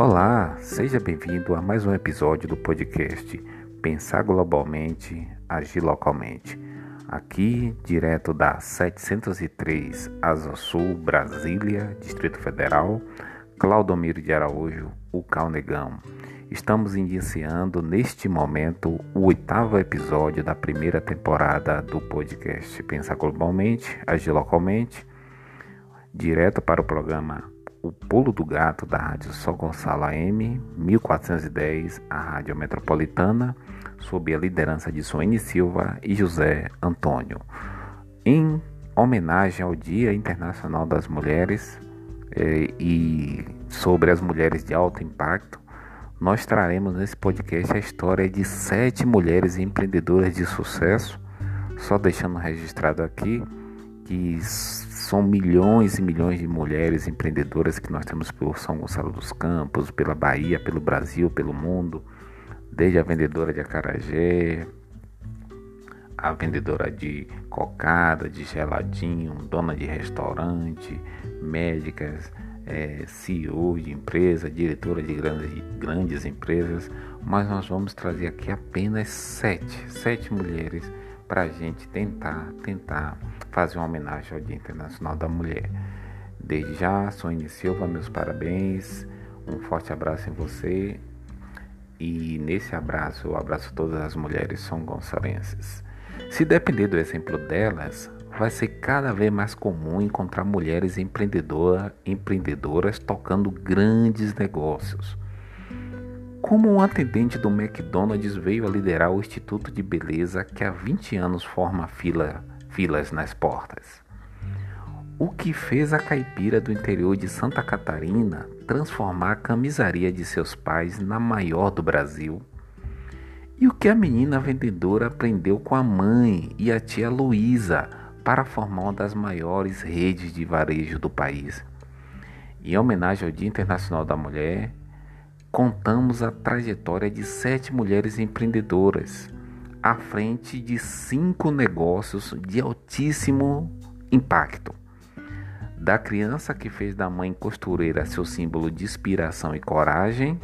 Olá, seja bem-vindo a mais um episódio do podcast Pensar Globalmente, Agir Localmente. Aqui, direto da 703 Asa Sul, Brasília, Distrito Federal, Claudomiro de Araújo, o Calnegão. Estamos iniciando neste momento o oitavo episódio da primeira temporada do podcast Pensar Globalmente, Agir Localmente, direto para o programa o Pulo do Gato da Rádio São Gonçalo AM 1410, a Rádio Metropolitana, sob a liderança de Suene Silva e José Antônio. Em homenagem ao Dia Internacional das Mulheres eh, e sobre as mulheres de alto impacto, nós traremos nesse podcast a história de sete mulheres empreendedoras de sucesso, só deixando registrado aqui que são milhões e milhões de mulheres empreendedoras que nós temos pelo São Gonçalo dos Campos, pela Bahia, pelo Brasil, pelo mundo, desde a vendedora de acarajé, a vendedora de cocada, de geladinho, dona de restaurante, médicas, é, CEO de empresa, diretora de grandes, grandes empresas, mas nós vamos trazer aqui apenas sete, sete mulheres para a gente tentar, tentar fazer uma homenagem ao Dia Internacional da Mulher. Desde já, Sônia Silva, meus parabéns, um forte abraço em você e nesse abraço eu abraço todas as mulheres são gonçalenses. Se depender do exemplo delas, vai ser cada vez mais comum encontrar mulheres empreendedora, empreendedoras tocando grandes negócios como um atendente do McDonald's veio a liderar o Instituto de Beleza que há 20 anos forma fila, filas nas portas. O que fez a caipira do interior de Santa Catarina transformar a camisaria de seus pais na maior do Brasil? E o que a menina vendedora aprendeu com a mãe e a tia Luísa para formar uma das maiores redes de varejo do país? Em homenagem ao Dia Internacional da Mulher, contamos a trajetória de sete mulheres empreendedoras à frente de cinco negócios de altíssimo impacto. Da criança que fez da mãe costureira seu símbolo de inspiração e coragem,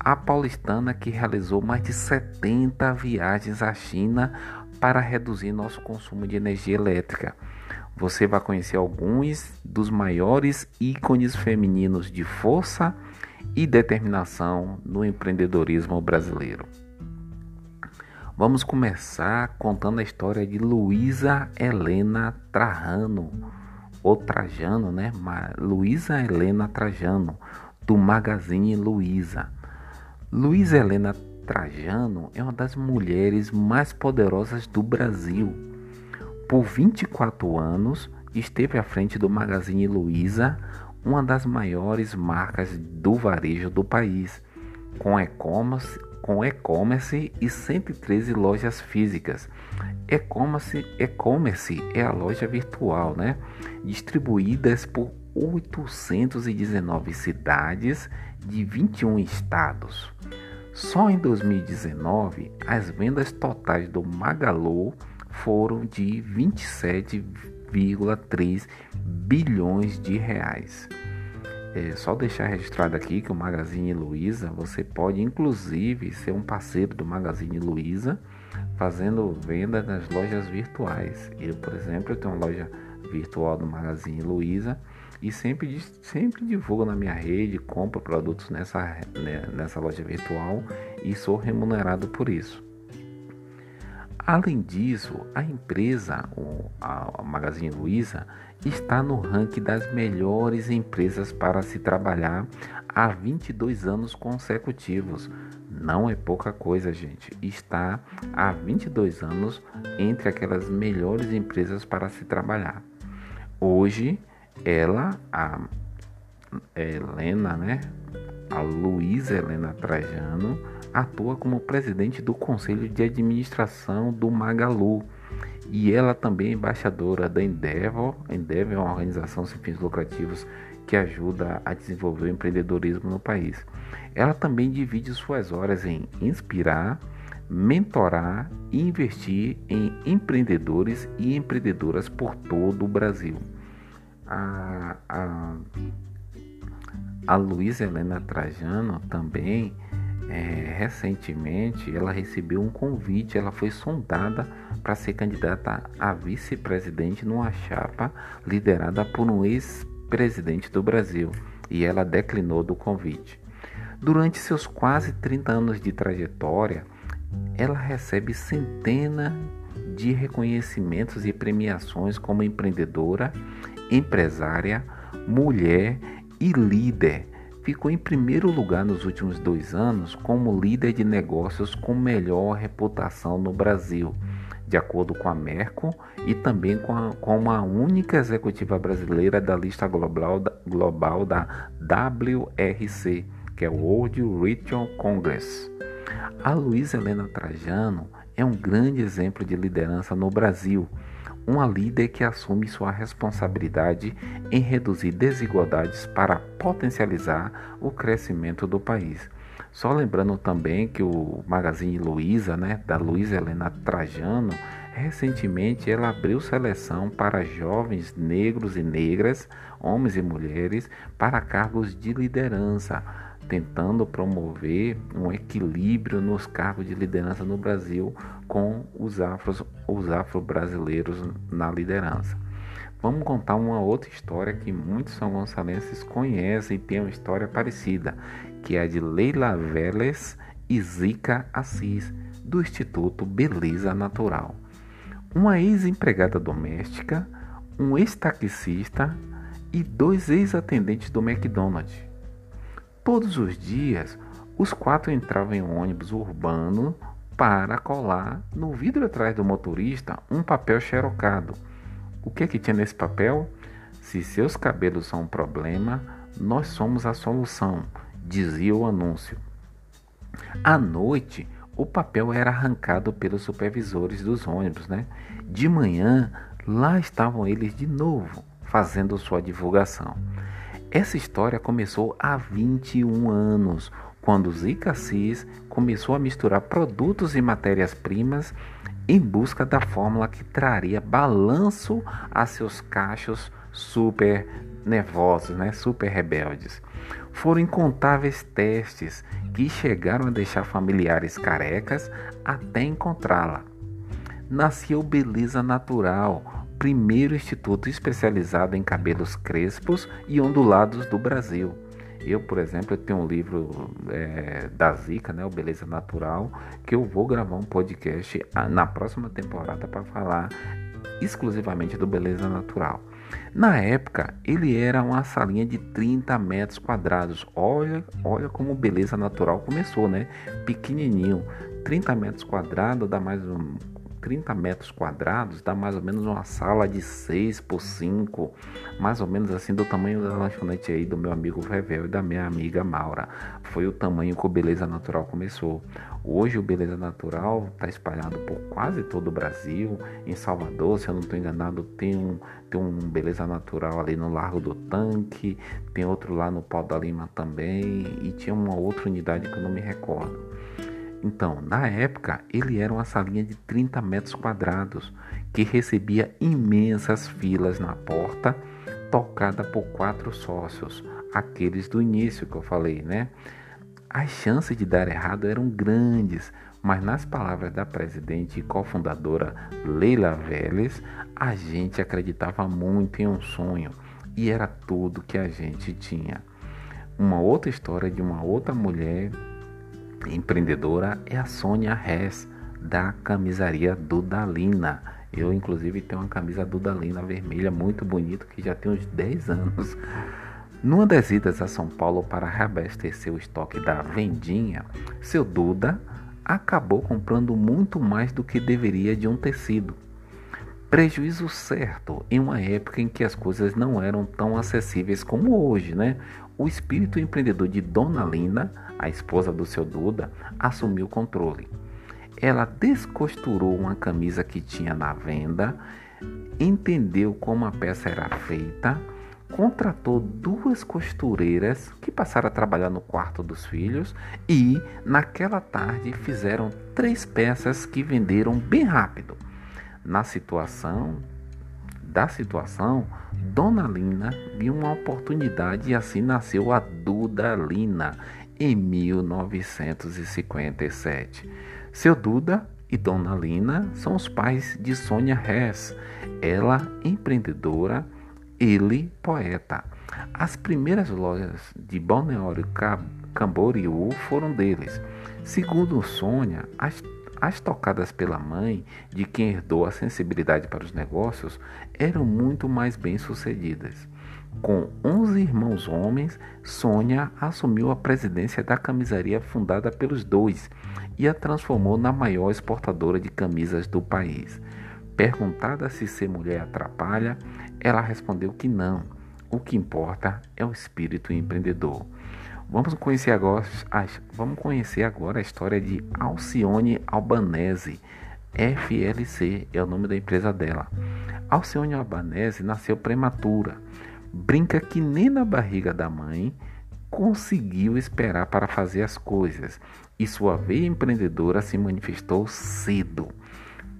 a paulistana que realizou mais de 70 viagens à China para reduzir nosso consumo de energia elétrica. Você vai conhecer alguns dos maiores ícones femininos de força e determinação no empreendedorismo brasileiro. Vamos começar contando a história de Luísa Helena Trajano, ou Trajano, né? Luísa Helena Trajano, do Magazine Luiza. Luísa Helena Trajano é uma das mulheres mais poderosas do Brasil. Por 24 anos, esteve à frente do Magazine Luiza, uma das maiores marcas do varejo do país, com e-commerce, com e-commerce e 113 lojas físicas. E-commerce, e-commerce é a loja virtual, né? Distribuídas por 819 cidades de 21 estados. Só em 2019, as vendas totais do Magalu foram de 27,3 bilhões de reais. É só deixar registrado aqui que o Magazine Luiza, você pode inclusive ser um parceiro do Magazine Luiza, fazendo venda nas lojas virtuais. Eu, por exemplo, eu tenho uma loja virtual do Magazine Luiza e sempre, sempre divulgo na minha rede, compro produtos nessa, né, nessa loja virtual e sou remunerado por isso. Além disso, a empresa, a Magazine Luiza, está no ranking das melhores empresas para se trabalhar há 22 anos consecutivos. Não é pouca coisa, gente. Está há 22 anos entre aquelas melhores empresas para se trabalhar. Hoje, ela, a Helena, né? A Luísa Helena Trajano atua como presidente do conselho de administração do Magalu e ela também é embaixadora da Endeavor. Endeavor é uma organização sem fins lucrativos que ajuda a desenvolver o empreendedorismo no país. Ela também divide suas horas em inspirar, mentorar e investir em empreendedores e empreendedoras por todo o Brasil. A, a, A Luísa Helena Trajano também, é, recentemente, ela recebeu um convite, ela foi sondada para ser candidata a vice-presidente numa chapa liderada por um ex-presidente do Brasil e ela declinou do convite. Durante seus quase 30 anos de trajetória, ela recebe centenas de reconhecimentos e premiações como empreendedora, empresária, mulher e líder. Ficou em primeiro lugar nos últimos dois anos como líder de negócios com melhor reputação no Brasil, de acordo com a Merco e também com a, como a única executiva brasileira da lista global da, global da WRC, que é o World Retail Congress. A Luísa Helena Trajano é um grande exemplo de liderança no Brasil, uma líder que assume sua responsabilidade em reduzir desigualdades para potencializar o crescimento do país. Só lembrando também que o Magazine Luiza, né, da Luísa Helena Trajano, recentemente ela abriu seleção para jovens negros e negras, homens e mulheres, para cargos de liderança tentando promover um equilíbrio nos cargos de liderança no Brasil com os afros, os afro-brasileiros na liderança. Vamos contar uma outra história que muitos são gonçalenses conhecem e tem uma história parecida, que é a de Leila Vélez e Zica Assis, do Instituto Beleza Natural. Uma ex-empregada doméstica, um ex-taxista e dois ex-atendentes do McDonald's Todos os dias, os quatro entravam em um ônibus urbano para colar no vidro atrás do motorista um papel xerocado. O que é que tinha nesse papel? Se seus cabelos são um problema, nós somos a solução, dizia o anúncio. À noite, o papel era arrancado pelos supervisores dos ônibus, né? De manhã, lá estavam eles de novo, fazendo sua divulgação. Essa história começou há 21 anos, quando Zica Assis começou a misturar produtos e matérias-primas em busca da fórmula que traria balanço a seus cachos super nervosos, né? super rebeldes. Foram incontáveis testes que chegaram a deixar familiares carecas até encontrá-la. Nasceu beleza natural, primeiro instituto especializado em cabelos crespos e ondulados do Brasil. Eu, por exemplo, eu tenho um livro é, da Zica, né, o Beleza Natural, que eu vou gravar um podcast na próxima temporada para falar exclusivamente do Beleza Natural. Na época, ele era uma salinha de 30 metros quadrados. Olha, olha como Beleza Natural começou, né? Pequenininho, 30 metros quadrados dá mais um 30 metros quadrados dá mais ou menos uma sala de 6 por 5, mais ou menos assim do tamanho da lanchonete aí do meu amigo Vevel e da minha amiga Maura. Foi o tamanho que o Beleza Natural começou. Hoje o Beleza Natural está espalhado por quase todo o Brasil. Em Salvador, se eu não estou enganado, tem um, tem um Beleza Natural ali no Largo do Tanque, tem outro lá no Pau da Lima também, e tinha uma outra unidade que eu não me recordo. Então, na época, ele era uma salinha de 30 metros quadrados que recebia imensas filas na porta, tocada por quatro sócios, aqueles do início que eu falei, né? As chances de dar errado eram grandes, mas nas palavras da presidente e cofundadora Leila Vélez, a gente acreditava muito em um sonho e era tudo que a gente tinha. Uma outra história de uma outra mulher empreendedora é a Sônia Hess, da camisaria Dudalina. Eu, inclusive, tenho uma camisa Dudalina vermelha muito bonita que já tem uns 10 anos. Numa das idas a São Paulo para reabastecer o estoque da Vendinha, seu Duda acabou comprando muito mais do que deveria de um tecido. Prejuízo certo em uma época em que as coisas não eram tão acessíveis como hoje, né? O espírito empreendedor de Dona Lina a esposa do seu Duda, assumiu o controle. Ela descosturou uma camisa que tinha na venda, entendeu como a peça era feita, contratou duas costureiras que passaram a trabalhar no quarto dos filhos e, naquela tarde, fizeram três peças que venderam bem rápido. Na situação da situação, Dona Lina viu uma oportunidade e assim nasceu a Duda Lina em 1957. Seu Duda e Dona Lina são os pais de Sônia Hess, ela empreendedora, ele poeta. As primeiras lojas de Balneário Camboriú foram deles. Segundo Sônia, as, as tocadas pela mãe, de quem herdou a sensibilidade para os negócios, eram muito mais bem-sucedidas. Com 11 irmãos homens, Sônia assumiu a presidência da camisaria fundada pelos dois e a transformou na maior exportadora de camisas do país. Perguntada se ser mulher atrapalha, ela respondeu que não. O que importa é o espírito empreendedor. Vamos conhecer agora, vamos conhecer agora a história de Alcione Albanese. FLC é o nome da empresa dela. Alcione Albanese nasceu prematura. Brinca que nem na barriga da mãe conseguiu esperar para fazer as coisas e sua veia empreendedora se manifestou cedo.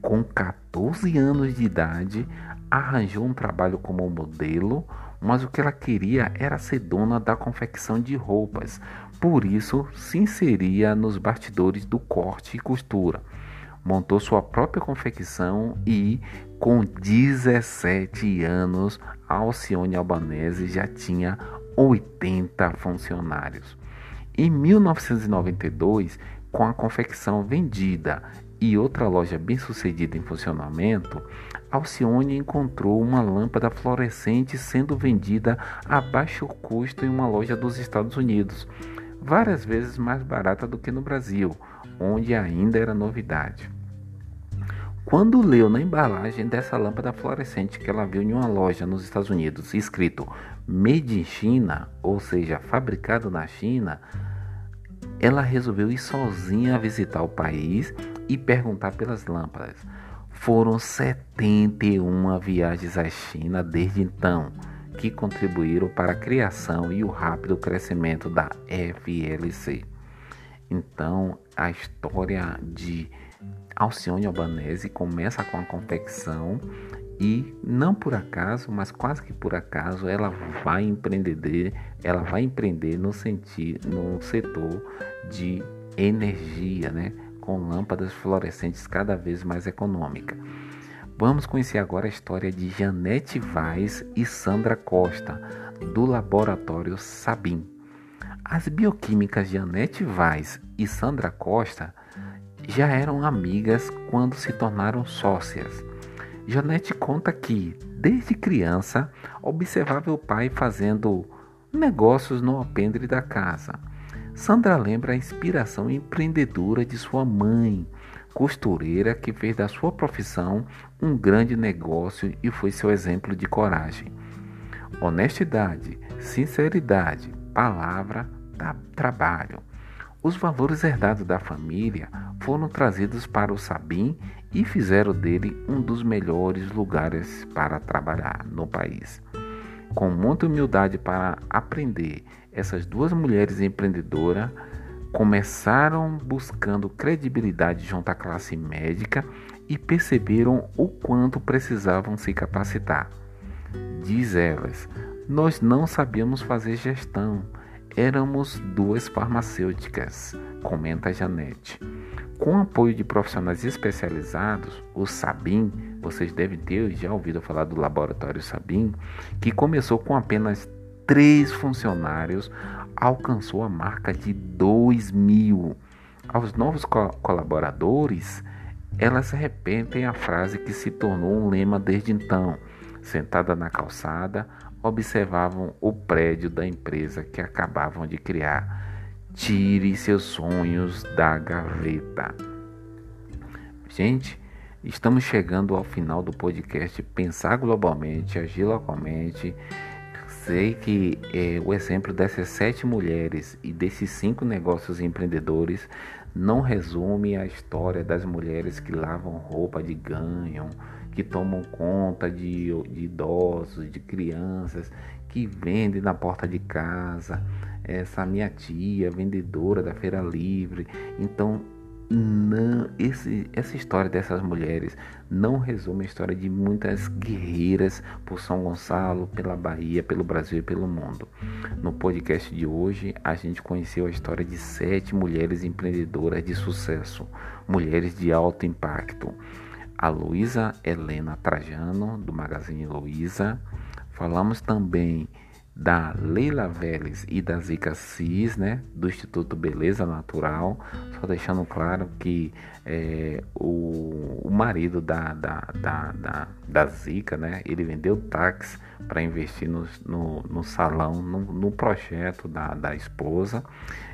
Com 14 anos de idade, arranjou um trabalho como modelo, mas o que ela queria era ser dona da confecção de roupas. Por isso, se inseria nos bastidores do corte e costura. Montou sua própria confecção e, com 17 anos, Alcione Albanese já tinha 80 funcionários. Em 1992, com a confecção vendida e outra loja bem sucedida em funcionamento, Alcione encontrou uma lâmpada fluorescente sendo vendida a baixo custo em uma loja dos Estados Unidos, várias vezes mais barata do que no Brasil, onde ainda era novidade. Quando leu na embalagem dessa lâmpada fluorescente que ela viu em uma loja nos Estados Unidos, escrito Made in China, ou seja, fabricado na China, ela resolveu ir sozinha visitar o país e perguntar pelas lâmpadas. Foram 71 viagens à China desde então, que contribuíram para a criação e o rápido crescimento da FLC. Então, a história de Alcione Albanese começa com a confecção e não por acaso, mas quase que por acaso, ela vai empreender, ela vai empreender no sentido, no setor de energia, né, com lâmpadas fluorescentes cada vez mais econômica. Vamos conhecer agora a história de Janete Vaz e Sandra Costa, do laboratório Sabin. As bioquímicas Janete Vaz e Sandra Costa já eram amigas quando se tornaram sócias. Janete conta que, desde criança, observava o pai fazendo negócios no alpendre da casa. Sandra lembra a inspiração empreendedora de sua mãe, costureira que fez da sua profissão um grande negócio e foi seu exemplo de coragem. Honestidade, sinceridade, palavra, trabalho. Os valores herdados da família foram trazidos para o Sabim e fizeram dele um dos melhores lugares para trabalhar no país. Com muita humildade para aprender, essas duas mulheres empreendedoras começaram buscando credibilidade junto à classe médica e perceberam o quanto precisavam se capacitar. Diz elas: Nós não sabíamos fazer gestão. Éramos duas farmacêuticas, comenta Janete. Com apoio de profissionais especializados, o Sabin, vocês devem ter já ouvido falar do laboratório Sabin, que começou com apenas três funcionários, alcançou a marca de 2 mil. Aos novos co colaboradores, elas repetem a frase que se tornou um lema desde então. Sentada na calçada, observavam o prédio da empresa que acabavam de criar. Tire seus sonhos da gaveta. Gente, estamos chegando ao final do podcast Pensar Globalmente, Agir Localmente. Sei que é, o exemplo dessas sete mulheres e desses cinco negócios empreendedores não resume a história das mulheres que lavam roupa de ganho, que tomam conta de, de idosos, de crianças, que vendem na porta de casa. Essa minha tia, vendedora da Feira Livre. Então, não, esse, essa história dessas mulheres não resume a história de muitas guerreiras por São Gonçalo, pela Bahia, pelo Brasil e pelo mundo. No podcast de hoje, a gente conheceu a história de sete mulheres empreendedoras de sucesso, mulheres de alto impacto. A Luísa Helena Trajano, do Magazine Luiza. Falamos também da Leila Vélez e da Zica Cis, né, do Instituto Beleza Natural, só deixando claro que é, o, o, marido da, da, da, da, da Zica, né, ele vendeu táxi para investir no, no, no salão, no, no, projeto da, da esposa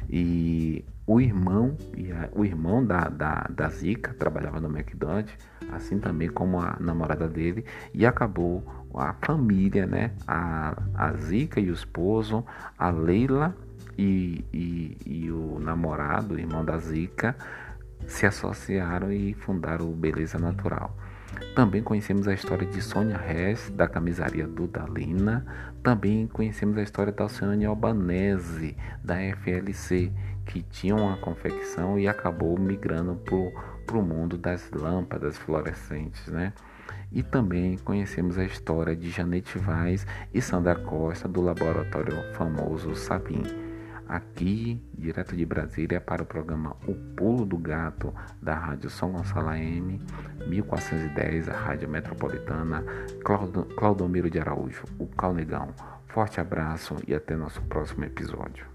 e o irmão, e o irmão da, da, da Zica trabalhava no McDonald's, assim também como a namorada dele, e acabou a família, né? A, a Zica e o esposo, a Leila e, e, e o namorado, o irmão da Zica, se associaram e fundaram o Beleza Natural. Também conhecemos a história de Sônia Rez, da camisaria Dudalina. Também conhecemos a história da Oceane Albanese, da FLC, que tinha uma confecção e acabou migrando para o mundo das lâmpadas fluorescentes, né? E também conhecemos a história de Janete Vaz e Sandra Costa do laboratório famoso Sabim. Aqui, direto de Brasília, para o programa O Pulo do Gato da Rádio São Gonçalo AM, 1410, a Rádio Metropolitana, Claudomiro de Araújo, o Calnegão. Forte abraço e até nosso próximo episódio.